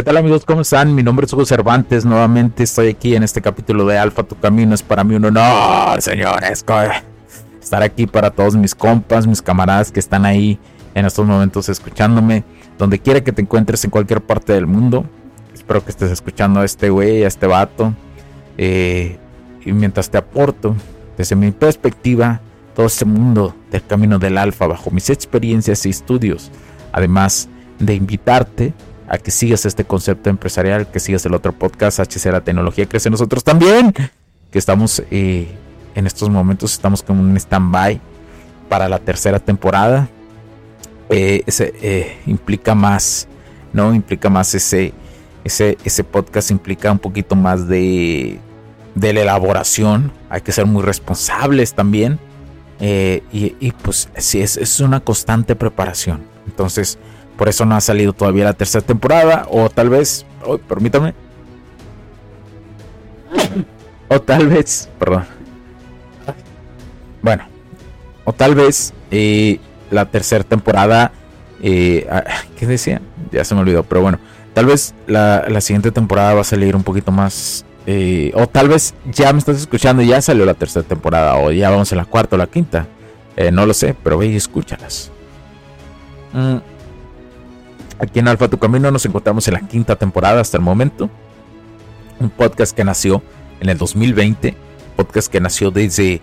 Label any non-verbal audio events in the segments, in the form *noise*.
¿Qué tal amigos? ¿Cómo están? Mi nombre es Hugo Cervantes. Nuevamente estoy aquí en este capítulo de Alfa Tu Camino. Es para mí un honor, señores, estar aquí para todos mis compas, mis camaradas que están ahí en estos momentos escuchándome. Donde quiera que te encuentres en cualquier parte del mundo. Espero que estés escuchando a este güey, a este vato. Eh, y mientras te aporto, desde mi perspectiva, todo este mundo del camino del alfa bajo mis experiencias y estudios. Además de invitarte a que sigas este concepto empresarial, que sigas el otro podcast, HC La Tecnología Crece Nosotros también, que estamos eh, en estos momentos, estamos como un stand-by para la tercera temporada. Eh, ese eh, implica más, ¿no? Implica más ese, ese, ese podcast, implica un poquito más de, de la elaboración, hay que ser muy responsables también. y, pues sí, es, es una constante preparación. Entonces, por eso no ha salido todavía la tercera temporada. O tal vez. Oh, permítame. O tal vez. Perdón. Bueno. O tal vez. Eh, la tercera temporada. Eh, ah, ¿Qué decía? Ya se me olvidó. Pero bueno. Tal vez la, siguiente temporada va a salir un poquito más. Eh, o tal vez ya me estás escuchando y ya salió la tercera temporada. O ya vamos en la cuarta o la quinta. no lo sé. Pero ve y escúchalas. Mm. Aquí en Alfa Tu Camino nos encontramos en la quinta temporada hasta el momento. Un podcast que nació en el 2020. Podcast que nació desde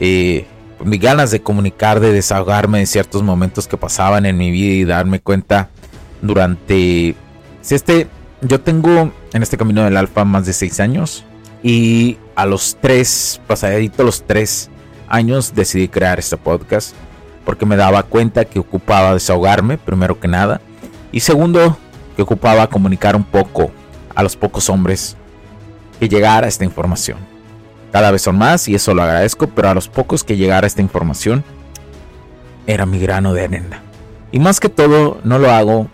eh, mis ganas de comunicar, de desahogarme de ciertos momentos que pasaban en mi vida y darme cuenta durante... Si este, yo tengo en este camino del Alfa más de seis años y a los tres, pasadito los tres años decidí crear este podcast porque me daba cuenta que ocupaba desahogarme primero que nada y segundo, que ocupaba comunicar un poco a los pocos hombres que llegara esta información. Cada vez son más y eso lo agradezco, pero a los pocos que llegara esta información era mi grano de arena. Y más que todo, no lo hago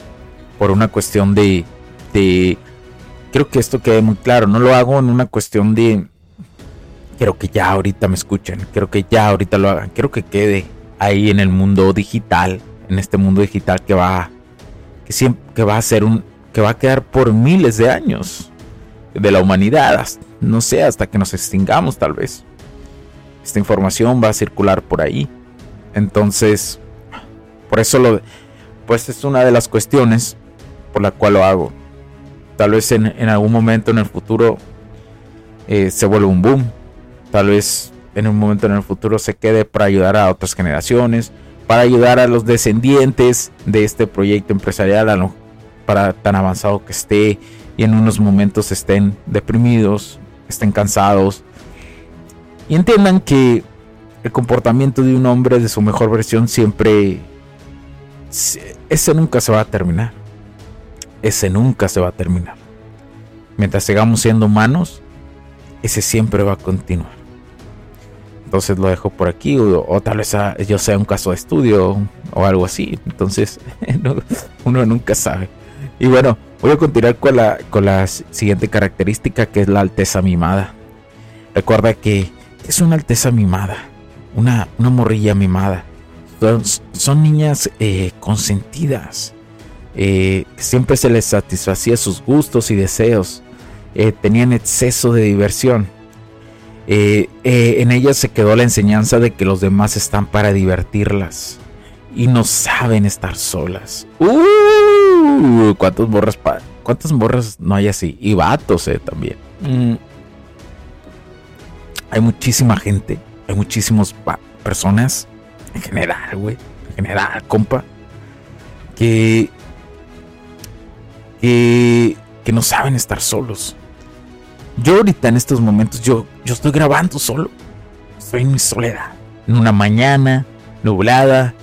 por una cuestión de, de creo que esto quede muy claro, no lo hago en una cuestión de quiero que ya ahorita me escuchen, quiero que ya ahorita lo hagan, quiero que quede ahí en el mundo digital, en este mundo digital que va que, va a ser un, que va a quedar por miles de años de la humanidad, no sé, hasta que nos extingamos tal vez. Esta información va a circular por ahí. Entonces, por eso lo, pues es una de las cuestiones por la cual lo hago. Tal vez en, algún momento en el futuro eh, se vuelva un boom. Tal vez en un momento en el futuro se quede para ayudar a otras generaciones para ayudar a los descendientes de este proyecto empresarial, para tan avanzado que esté y en unos momentos estén deprimidos, estén cansados y entiendan que el comportamiento de un hombre de su mejor versión siempre ese nunca se va a terminar. Ese nunca se va a terminar. Mientras sigamos siendo humanos, ese siempre va a continuar. Entonces lo dejo por aquí o, tal vez yo sea un caso de estudio o algo así. Entonces *laughs* uno nunca sabe. Y bueno, voy a continuar con la, con la siguiente característica que es la alteza mimada. Recuerda que es una alteza mimada. una, una morrilla mimada. Son, niñas eh, consentidas. Eh, siempre se les satisfacía sus gustos y deseos. Eh, tenían exceso de diversión. En ellas se quedó la enseñanza de que los demás están para divertirlas. Y no saben estar solas. ¡Uh! ¿Cuántas morras, cuántas morras no hay así? Y vatos, también. Mm. Hay muchísima gente. Hay muchísimas personas en general, güey, en general, compa, que, que, que no saben estar solos. Yo ahorita en estos momentos, yo, yo estoy grabando solo. Estoy en mi soledad. En una mañana nublada.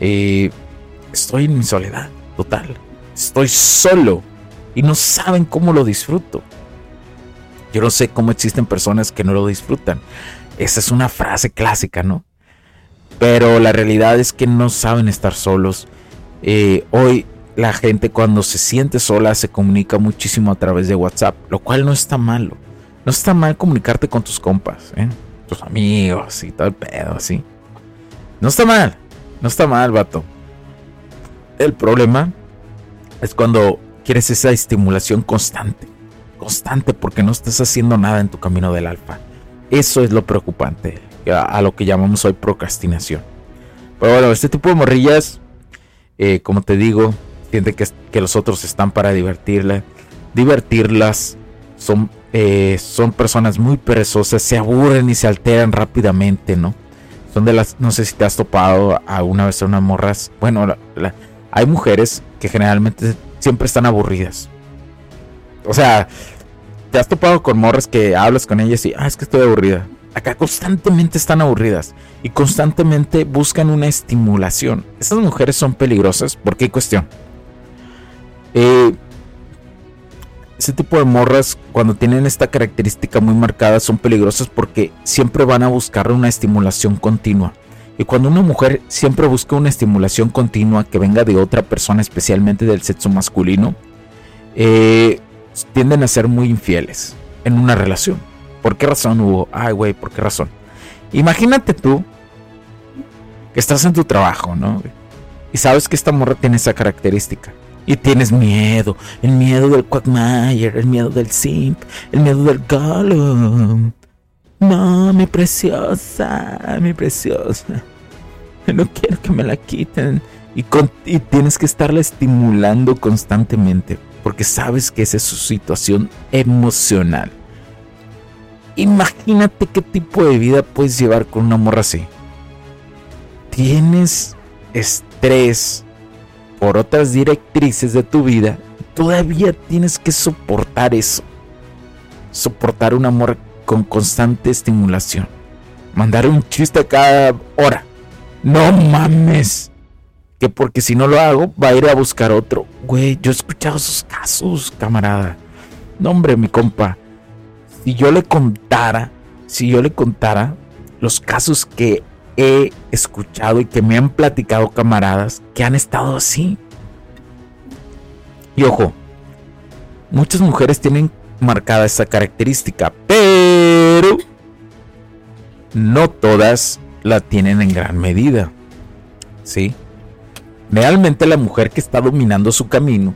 Eh, estoy en mi soledad total. Estoy solo. Y no saben cómo lo disfruto. Yo no sé cómo existen personas que no lo disfrutan. Esa es una frase clásica, ¿no? Pero la realidad es que no saben estar solos. Eh, hoy la gente cuando se siente sola se comunica muchísimo a través de WhatsApp, lo cual no está malo. No está mal comunicarte con tus compas, ¿eh? tus amigos y todo el pedo, así. No está mal, no está mal, vato. El problema es cuando quieres esa estimulación constante. Constante porque no estás haciendo nada en tu camino del alfa. Eso es lo preocupante a, lo que llamamos hoy procrastinación. Pero bueno, este tipo de morrillas, eh, como te digo, que, que, los otros están para divertirla, divertirlas. Son, eh, son personas muy perezosas, se aburren y se alteran rápidamente, ¿no? Son de las, no sé si te has topado alguna vez a unas morras. Bueno, hay mujeres que generalmente siempre están aburridas. O sea, te has topado con morras que hablas con ellas y, ah, es que estoy aburrida. Acá constantemente están aburridas y constantemente buscan una estimulación. Estas mujeres son peligrosas. ¿Por qué cuestión? Eh, ese tipo de morras, cuando tienen esta característica muy marcada, son peligrosas porque siempre van a buscar una estimulación continua. Y cuando una mujer siempre busca una estimulación continua que venga de otra persona, especialmente del sexo masculino, eh, tienden a ser muy infieles en una relación. ¿Por qué razón hubo? Ay, güey, ¿por qué razón? Imagínate tú que estás en tu trabajo, ¿no? Y sabes que esta morra tiene esa característica. Y tienes miedo. El miedo del Quagmire, el miedo del Simp, el miedo del Gollum. No, mi preciosa, mi preciosa. No quiero que me la quiten. Y, y tienes que estarla estimulando constantemente. Porque sabes que esa es su situación emocional. Imagínate qué tipo de vida puedes llevar con una morra así. Tienes estrés por otras directrices de tu vida. Todavía tienes que soportar eso. Soportar un amor con constante estimulación. Mandar un chiste cada hora. No mames. Que porque si no lo hago, va a ir a buscar otro. Güey, yo he escuchado esos casos, camarada. No, hombre, mi compa si yo le contara, si yo le contara los casos que he escuchado y que me han platicado camaradas que han estado así. Y ojo, muchas mujeres tienen marcada esta característica, pero no todas la tienen en gran medida. ¿Sí? Realmente la mujer que está dominando su camino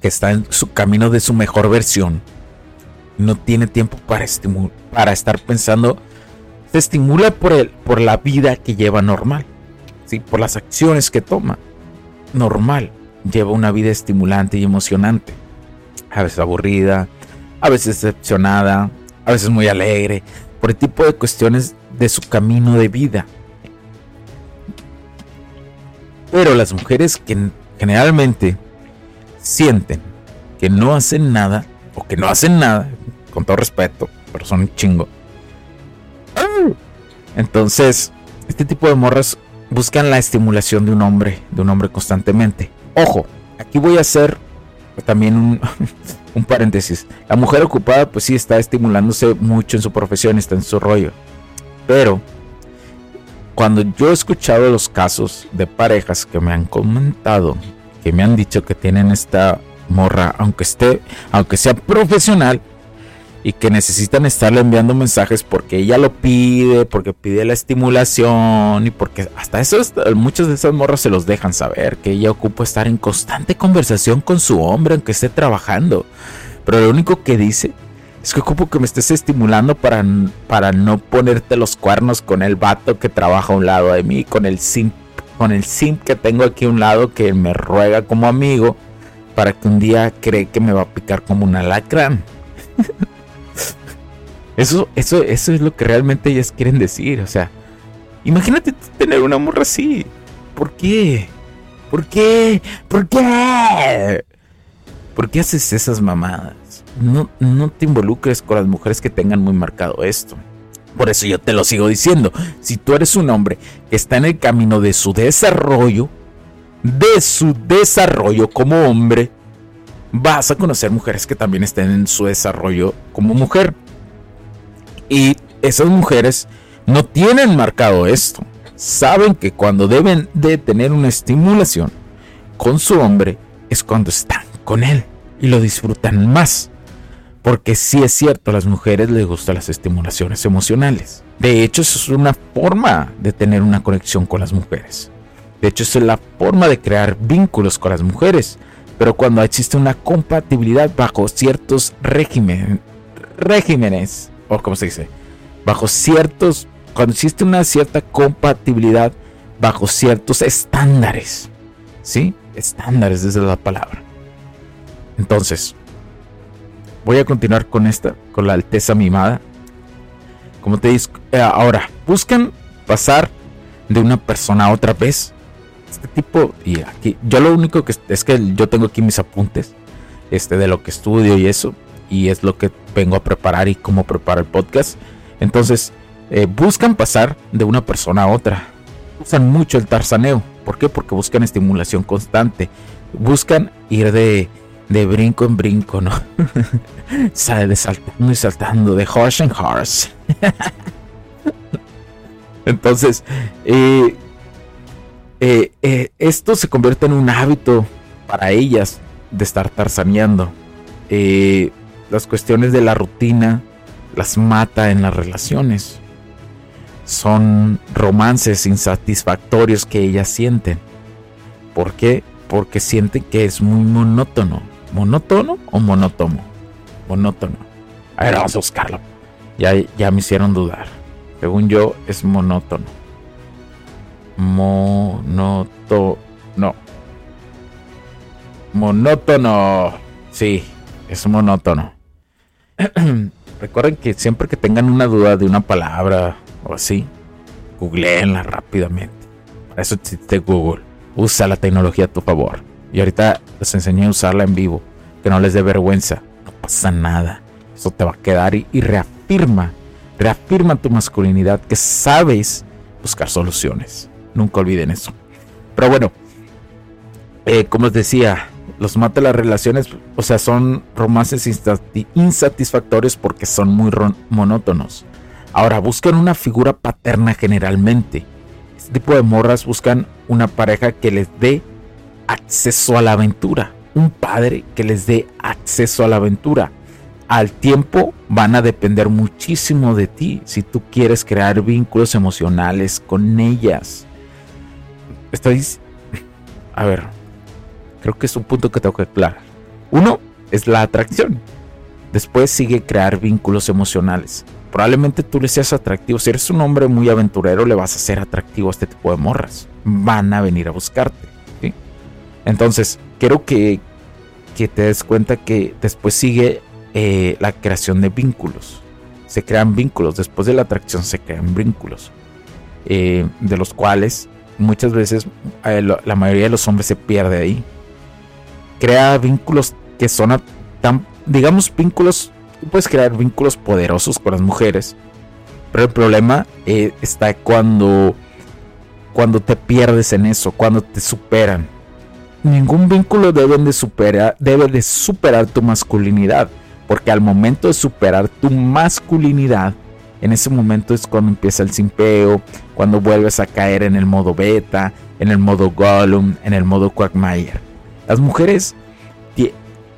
que está en su camino de su mejor versión, no tiene tiempo para, para estar pensando, se estimula por, el, por la vida que lleva normal, ¿sí? por las acciones que toma. Normal, lleva una vida estimulante y emocionante, a veces aburrida, a veces decepcionada, a veces muy alegre, por el tipo de cuestiones de su camino de vida. Pero las mujeres que generalmente sienten que no hacen nada, o que no hacen nada, con todo respeto, pero son un chingo. Entonces, este tipo de morras buscan la estimulación de un hombre, de un hombre constantemente. Ojo, aquí voy a hacer también un, *laughs* un paréntesis. La mujer ocupada, pues sí, está estimulándose mucho en su profesión, está en su rollo. Pero, cuando yo he escuchado los casos de parejas que me han comentado, que me han dicho que tienen esta morra, aunque esté, aunque sea profesional, y que necesitan estarle enviando mensajes porque ella lo pide, porque pide la estimulación y porque hasta eso muchas de esas morras se los dejan saber que ella ocupa estar en constante conversación con su hombre aunque esté trabajando. Pero lo único que dice es que ocupo que me estés estimulando para, para no ponerte los cuernos con el vato que trabaja a un lado de mí, con el simp, con el simp que tengo aquí a un lado que me ruega como amigo para que un día cree que me va a picar como un alacrán. *laughs* Eso, eso, eso es lo que realmente ellas quieren decir. O sea, imagínate tener una morra así. ¿Por qué? ¿Por qué? ¿Por qué? ¿Por qué haces esas mamadas? No, no te involucres con las mujeres que tengan muy marcado esto. Por eso yo te lo sigo diciendo. Si tú eres un hombre que está en el camino de su desarrollo, de su desarrollo como hombre, vas a conocer mujeres que también estén en su desarrollo como mujer. Y esas mujeres no tienen marcado esto. Saben que cuando deben de tener una estimulación con su hombre es cuando están con él y lo disfrutan más. Porque sí es cierto, a las mujeres les gustan las estimulaciones emocionales. De hecho, eso es una forma de tener una conexión con las mujeres. De hecho, es la forma de crear vínculos con las mujeres. Pero cuando existe una compatibilidad bajo ciertos regímenes, regímenes o como se dice, bajo ciertos, cuando existe una cierta compatibilidad bajo ciertos estándares, ¿sí? Estándares desde la palabra. Entonces, voy a continuar con esta, con la alteza mimada. Como te digo, eh, ahora, buscan pasar de una persona a otra vez. Este tipo, y aquí, yo lo único que es que yo tengo aquí mis apuntes, este, de lo que estudio y eso, y es lo que vengo a preparar y cómo preparo el podcast. Entonces, eh, buscan pasar de una persona a otra. Usan mucho el tarzaneo. ¿Por qué? Porque buscan estimulación constante. Buscan ir de, de brinco en brinco, ¿no? *laughs* Sale de saltando y saltando, de horse en horse. *laughs* Entonces, eh, eh, esto se convierte en un hábito para ellas de estar tarzaneando. Las cuestiones de la rutina las mata en las relaciones. Son romances insatisfactorios que ellas sienten. ¿Por qué? Porque sienten que es muy monótono. ¿Monótono o monótono? Monótono. A ver, vamos a buscarlo. Ya, ya me hicieron dudar. Según yo, es monótono. Monótono. Monótono. Sí, es monótono. *clears throat* Recuerden que siempre que tengan una duda de una palabra o así, googleenla rápidamente. Para eso existe Google. Usa la tecnología a tu favor. Y ahorita les enseñé a usarla en vivo. Que no les dé vergüenza. No pasa nada. Eso te va a quedar y, reafirma. Reafirma tu masculinidad que sabes buscar soluciones. Nunca olviden eso. Pero bueno, eh, como les decía, los mata las relaciones, o sea, son romances insatisfactorios porque son muy monótonos. Ahora, buscan una figura paterna generalmente. Este tipo de morras buscan una pareja que les dé acceso a la aventura. Un padre que les dé acceso a la aventura. Al tiempo van a depender muchísimo de ti si tú quieres crear vínculos emocionales con ellas. Estáis... A ver, Creo que es un punto que tengo que aclarar. Uno es la atracción. Después sigue crear vínculos emocionales. Probablemente tú le seas atractivo. Si eres un hombre muy aventurero, le vas a ser atractivo a este tipo de morras. Van a venir a buscarte. Entonces, quiero que, que te des cuenta que después sigue eh, la creación de vínculos. Se crean vínculos. Después de la atracción se crean vínculos. Eh, de los cuales muchas veces eh, la mayoría de los hombres se pierde ahí crea vínculos que son tan, digamos, vínculos, puedes crear vínculos poderosos con las mujeres, pero el problema eh, está cuando, cuando te pierdes en eso, cuando te superan. Ningún vínculo debe de superar, debe de superar tu masculinidad, porque al momento de superar tu masculinidad, en ese momento es cuando empieza el simpeo, cuando vuelves a caer en el modo beta, en el modo Gollum, en el modo Quagmire. Las mujeres,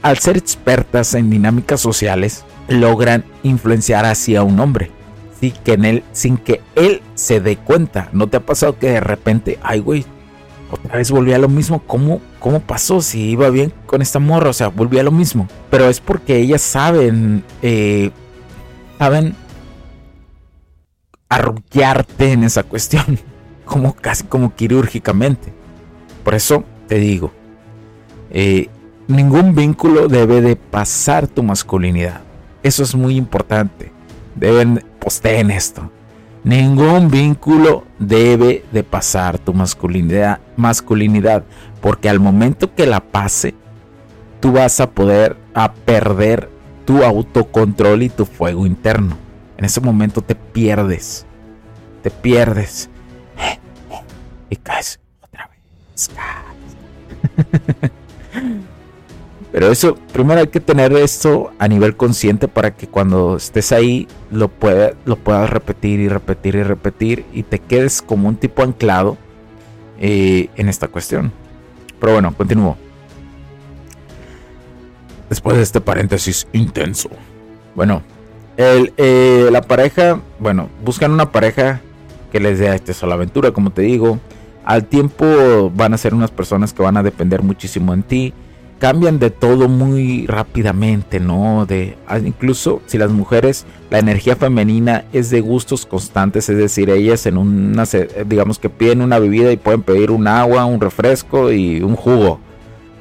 al ser expertas en dinámicas sociales, logran influenciar hacia un hombre. Sí, que él, sin que él se dé cuenta. ¿No te ha pasado que de repente, ay, güey, otra vez volví a lo mismo? ¿Cómo, ¿Cómo pasó? Si iba bien con esta morra, o sea, volví a lo mismo. Pero es porque ellas saben, eh, saben arrullarte en esa cuestión, *laughs* como casi como quirúrgicamente. Por eso te digo, eh, ningún vínculo debe de pasar tu masculinidad. Eso es muy importante. Deben posteen esto. Ningún vínculo debe de pasar tu masculinidad, masculinidad, porque al momento que la pase, tú vas a poder a perder tu autocontrol y tu fuego interno. En ese momento te pierdes, te pierdes *laughs* y caes otra vez. *laughs* Pero eso, primero hay que tener esto a nivel consciente para que cuando estés ahí lo, pueda, lo puedas repetir y repetir y repetir y te quedes como un tipo anclado eh, en esta cuestión. Pero bueno, continúo. Después de este paréntesis intenso. Bueno, el, eh, la pareja, bueno, buscan una pareja que les dé este sola aventura, como te digo. Al tiempo van a ser unas personas que van a depender muchísimo en ti cambian de todo muy rápidamente, ¿no? De ah, incluso si las mujeres, la energía femenina es de gustos constantes, es decir, ellas en una digamos que piden una bebida y pueden pedir un agua, un refresco y un jugo.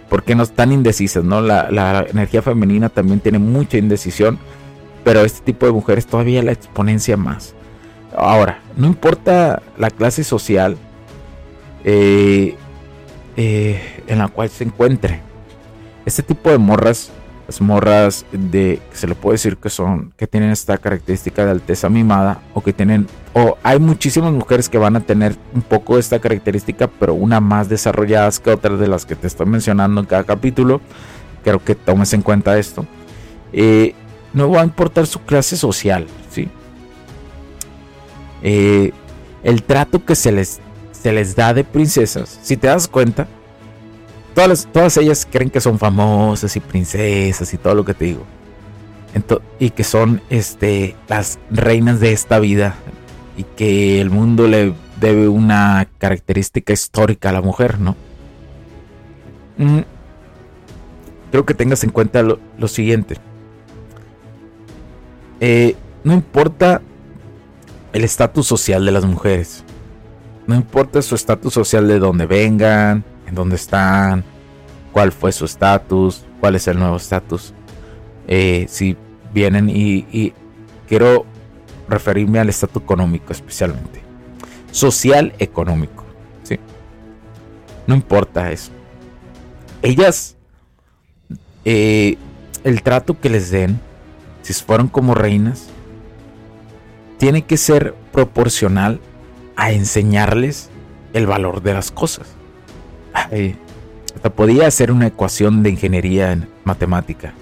Porque no están indecisas, ¿no? La, la energía femenina también tiene mucha indecisión, pero este tipo de mujeres todavía la exponencia más. Ahora, no importa la clase social eh, eh, en la cual se encuentre este tipo de morras, las morras de se le puede decir que son, que tienen esta característica de alteza mimada, o que tienen, o hay muchísimas mujeres que van a tener un poco esta característica, pero una más desarrolladas que otras de las que te estoy mencionando en cada capítulo. Quiero que tomes en cuenta esto. Eh, no va a importar su clase social, ¿sí? El trato que se les, se les da de princesas, si te das cuenta, Todas, ellas creen que son famosas y princesas y todo lo que te digo. y que son este, las reinas de esta vida. Y que el mundo le debe una característica histórica a la mujer, ¿no? Mm, creo que tengas en cuenta lo, siguiente. Eh, no importa el estatus social de las mujeres. No importa su estatus social de donde vengan, en dónde están, cuál fue su estatus, cuál es el nuevo estatus. Eh, si vienen y, quiero referirme al estatus económico especialmente. Social económico. ¿sí? No importa eso. Ellas, eh, el trato que les den, si fueron como reinas, tiene que ser proporcional a enseñarles el valor de las cosas. hasta podía hacer una ecuación de ingeniería en matemática.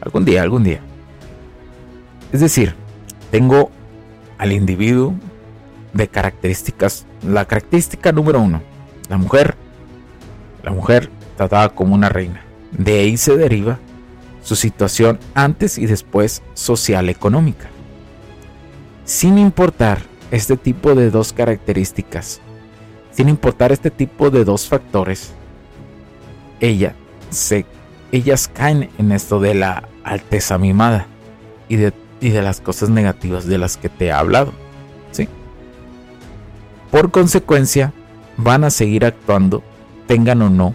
Algún día, algún día. Es decir, tengo al individuo de características. La característica número uno, la mujer. La mujer tratada como una reina. De ahí se deriva su situación antes y después social económica. Sin importar este tipo de dos características, sin importar este tipo de dos factores, ella se, ellas caen en esto de la alteza mimada y de, y de las cosas negativas de las que te he hablado. ¿sí? Por consecuencia, van a seguir actuando, tengan o no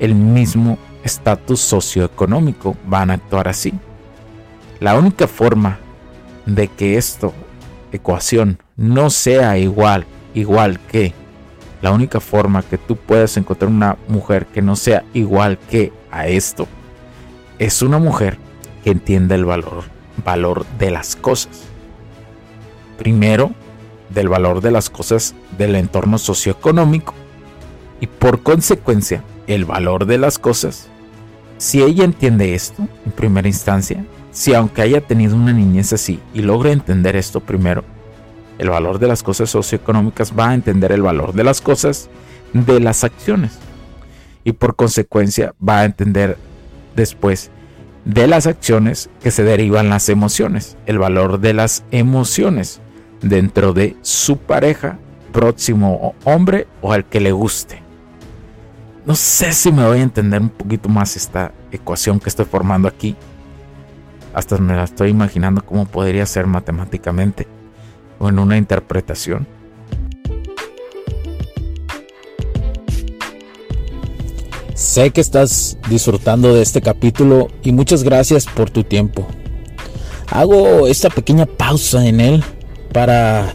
el mismo estatus socioeconómico, van a actuar así. La única forma de que esto, ecuación, no sea igual, igual que la única forma que tú puedas encontrar una mujer que no sea igual que a esto es una mujer que entienda el valor, valor de las cosas. Primero, del valor de las cosas del entorno socioeconómico y por consecuencia el valor de las cosas. Si ella entiende esto en primera instancia, si aunque haya tenido una niñez así y logra entender esto primero, el valor de las cosas socioeconómicas va a entender el valor de las cosas de las acciones. Y por consecuencia va a entender después de las acciones que se derivan las emociones, el valor de las emociones dentro de su pareja, próximo hombre o al que le guste. No sé si me voy a entender un poquito más esta ecuación que estoy formando aquí. Hasta me la estoy imaginando cómo podría ser matemáticamente o en una interpretación. Sé que estás disfrutando de este capítulo y muchas gracias por tu tiempo. Hago esta pequeña pausa en él para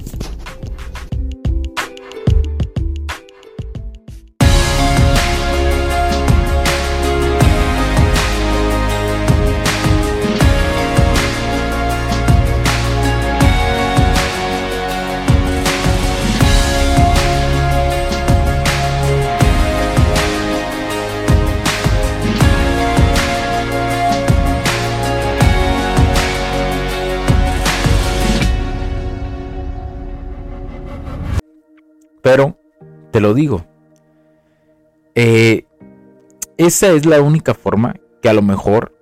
Te lo digo, eh, esa es la única forma que a lo mejor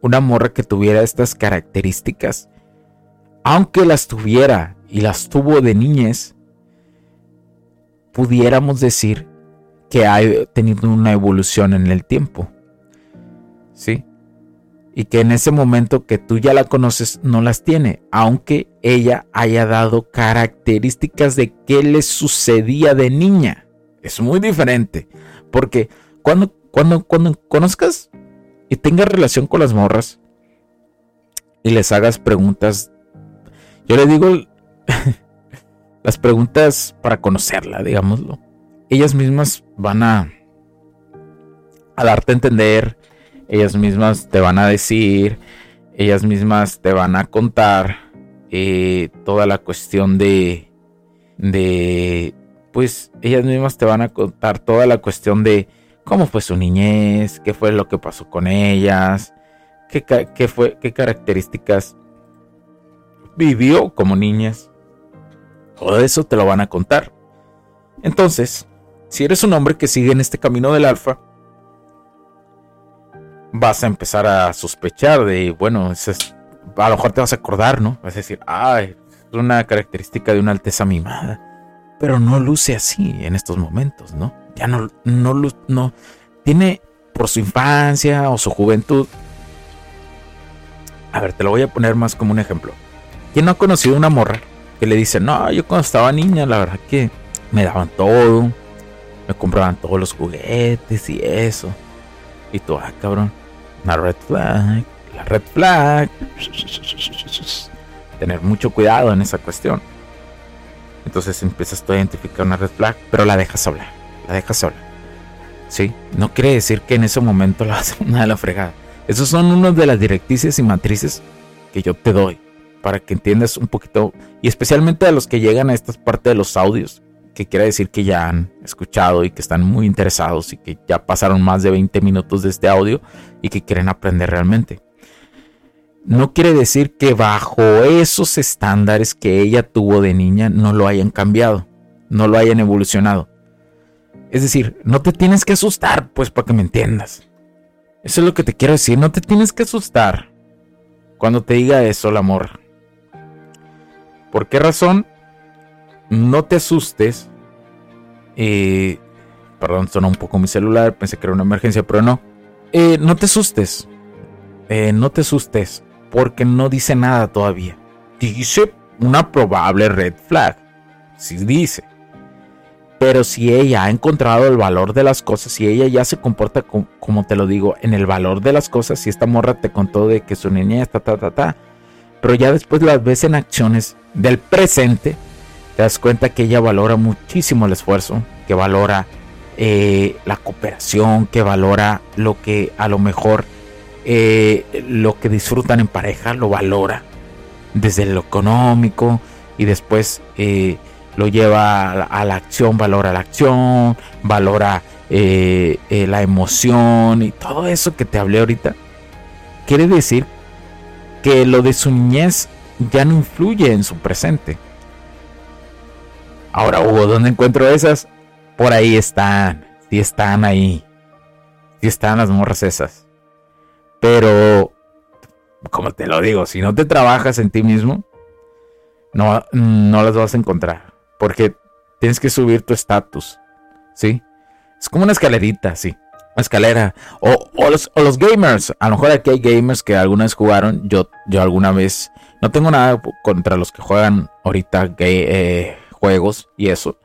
una morra que tuviera estas características, aunque las tuviera y las tuvo de niñez, pudiéramos decir que ha tenido una evolución en el tiempo. ¿Sí? Y que en ese momento que tú ya la conoces no las tiene, aunque ella haya dado características de qué le sucedía de niña. Es muy diferente, porque cuando, cuando, cuando conozcas y tengas relación con las morras y les hagas preguntas, yo le digo *laughs* las preguntas para conocerla, digámoslo. Ellas mismas van a, a darte a entender ellas mismas te van a decir, ellas mismas te van a contar eh, toda la cuestión de, de, pues ellas mismas te van a contar toda la cuestión de cómo fue su niñez, qué fue lo que pasó con ellas, qué, qué fue, qué características vivió como niñas. Todo eso te lo van a contar. Entonces, si eres un hombre que sigue en este camino del alfa, vas a empezar a sospechar de, bueno, a lo mejor te vas a acordar, ¿no? Vas a decir, ay, es una característica de una alteza mimada. Pero no luce así en estos momentos, ¿no? Ya no, no, no, tiene por su infancia o su juventud. A ver, te lo voy a poner más como un ejemplo. ¿Quién no ha conocido una morra que le dice, no, yo cuando estaba niña, la verdad que me daban todo, me compraban todos los juguetes y eso. Y tú, ah, cabrón, una red flag, la red flag. Tener mucho cuidado en esa cuestión. Entonces empiezas tú a identificar una red flag, pero la dejas hablar, la dejas hablar. ¿Sí? No quiere decir que en ese momento la vas a una de la fregada. Esos son unos de las directrices y matrices que yo te doy para que entiendas un poquito, y especialmente a los que llegan a esta parte de los audios, que quiere decir que ya han escuchado y que están muy interesados y que ya pasaron más de 20 minutos de este audio y que quieren aprender realmente. No quiere decir que bajo esos estándares que ella tuvo de niña no lo hayan cambiado, no lo hayan evolucionado. Es decir, no te tienes que asustar, pues para que me entiendas. Eso es lo que te quiero decir, no te tienes que asustar cuando te diga eso el amor. ¿Por qué razón? No te asustes. Eh, perdón, sonó un poco mi celular, pensé que era una emergencia, pero no. Eh, no te asustes. Eh, no te asustes, porque no dice nada todavía. Dice una probable red flag. Sí dice. Pero si ella ha encontrado el valor de las cosas, si ella ya se comporta como te lo digo, en el valor de las cosas, si esta morra te contó de que su niña está ta ta ta, pero ya después las ves en acciones del presente, te das cuenta que ella valora muchísimo el esfuerzo, que valora eh, la cooperación, que valora lo que a lo mejor eh, lo que disfrutan en pareja, lo valora desde lo económico y después eh, lo lleva a la, acción, valora la acción, valora la emoción y todo eso que te hablé ahorita. Quiere decir que lo de su niñez ya no influye en su presente. Ahora, Hugo, ¿dónde encuentro esas? Por ahí están. Sí están ahí. Sí están las morras esas. Pero, como te lo digo, si no te trabajas en ti mismo, no, no las vas a encontrar. Porque tienes que subir tu estatus. ¿Sí? Es como una escalerita, sí. Una escalera. O, los, gamers. A lo mejor aquí hay gamers que alguna vez jugaron. Yo, yo alguna vez. No tengo nada contra los que juegan ahorita eh, juegos y eso.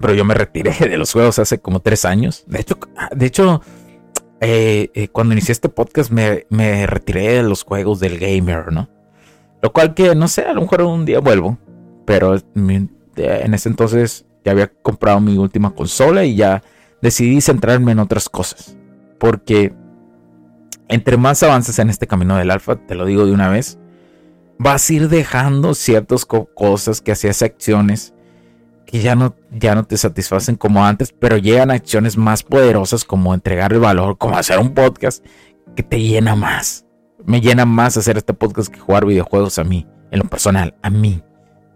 Pero yo me retiré *laughs* de los juegos hace como tres años. De hecho, de hecho eh, eh, cuando inicié este podcast me, me, retiré de los juegos del gamer, ¿no? Lo cual que, no sé, a lo mejor un día vuelvo. Pero en ese entonces ya había comprado mi última consola y ya decidí centrarme en otras cosas. Porque entre más avances en este camino del alfa, te lo digo de una vez, vas a ir dejando ciertas cosas que hacías acciones que ya no, ya no te satisfacen como antes, pero llegan acciones más poderosas como entregar el valor, como hacer un podcast que te llena más. Me llena más hacer este podcast que jugar videojuegos a mí, en lo personal, a mí,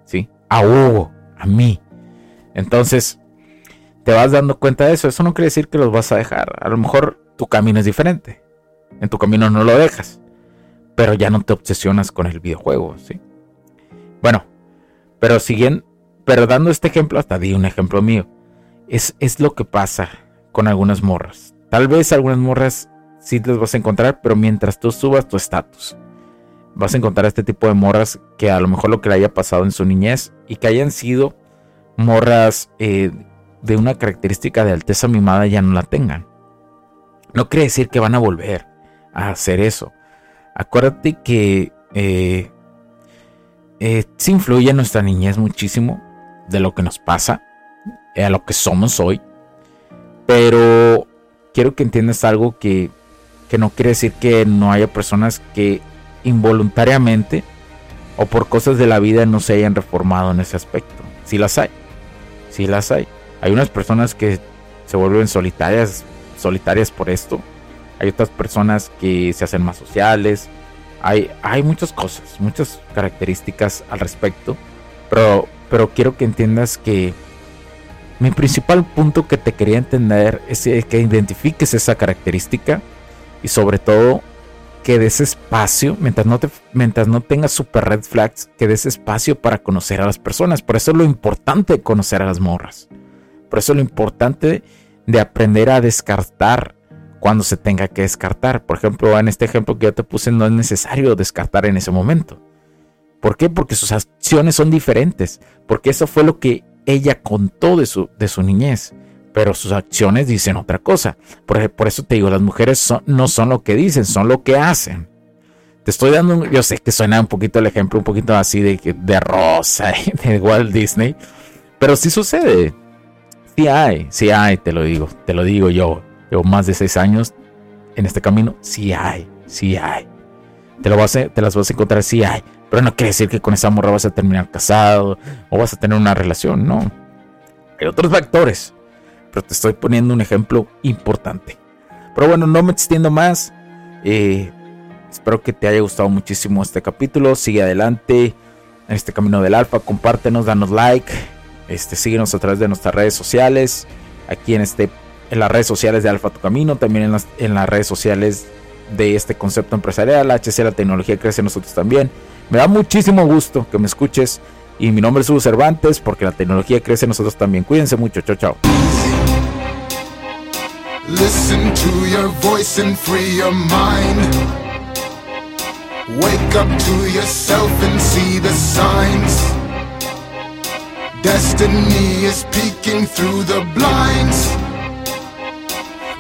¿sí? A Hugo, a mí. Entonces, te vas dando cuenta de eso. Eso no quiere decir que los vas a dejar. A lo mejor tu camino es diferente. En tu camino no lo dejas pero ya no te obsesionas con el videojuego, ¿sí? Bueno, pero siguen, pero dando este ejemplo, hasta di un ejemplo mío. Es, es lo que pasa con algunas morras. Tal vez algunas morras sí las vas a encontrar, pero mientras tú subas tu estatus, vas a encontrar este tipo de morras que a lo mejor lo que le haya pasado en su niñez y que hayan sido morras eh, de una característica de alteza mimada ya no la tengan. No quiere decir que van a volver a hacer eso. Acuérdate que eh, eh, sí influye en nuestra niñez muchísimo de lo que nos pasa, a lo que somos hoy. Pero quiero que entiendas algo que, que no quiere decir que no haya personas que involuntariamente o por cosas de la vida no se hayan reformado en ese aspecto. Sí las hay, sí las hay. Hay unas personas que se vuelven solitarias, solitarias por esto hay otras personas que se hacen más sociales, hay, hay muchas cosas, muchas características al respecto, pero, pero quiero que entiendas que mi principal punto que te quería entender es que identifiques esa característica y sobre todo que des espacio, mientras no, te, mientras no tengas super red flags, que des espacio para conocer a las personas. Por eso es lo importante de conocer a las morras. Por eso es lo importante de aprender a descartar cuando se tenga que descartar. Por ejemplo, en este ejemplo que yo te puse, no es necesario descartar en ese momento. ¿Por qué? Porque sus acciones son diferentes. Porque eso fue lo que ella contó de su, de su niñez. Pero sus acciones dicen otra cosa. Por, eso te digo, las mujeres no son lo que dicen, son lo que hacen. Te estoy dando, yo sé que suena un poquito el ejemplo, un poquito así de, de Rosa, *laughs* de Walt Disney. Pero sí sucede. Sí hay, sí hay, te lo digo, te lo digo yo. Llevo más de seis años en este camino. Sí hay, sí hay. Te, las vas a encontrar, sí hay. Pero no quiere decir que con esa morra vas a terminar casado o vas a tener una relación, no. Hay otros factores. Pero te estoy poniendo un ejemplo importante. Pero bueno, no me extiendo más. Eh, espero que te haya gustado muchísimo este capítulo. Sigue adelante en este camino del alfa. Compártenos, danos like. Este, síguenos a través de nuestras redes sociales. Aquí en este en las redes sociales de Alfa Tu Camino, también en las, en las redes sociales de este concepto empresarial. HC La Tecnología Crece nosotros también. Me da muchísimo gusto que me escuches. Y mi nombre es Hugo Cervantes, porque la tecnología crece nosotros también. Cuídense mucho. Chao, chao. Listen to your voice and free your mind. Wake up to yourself and see the signs. Destiny is peeking through the blinds.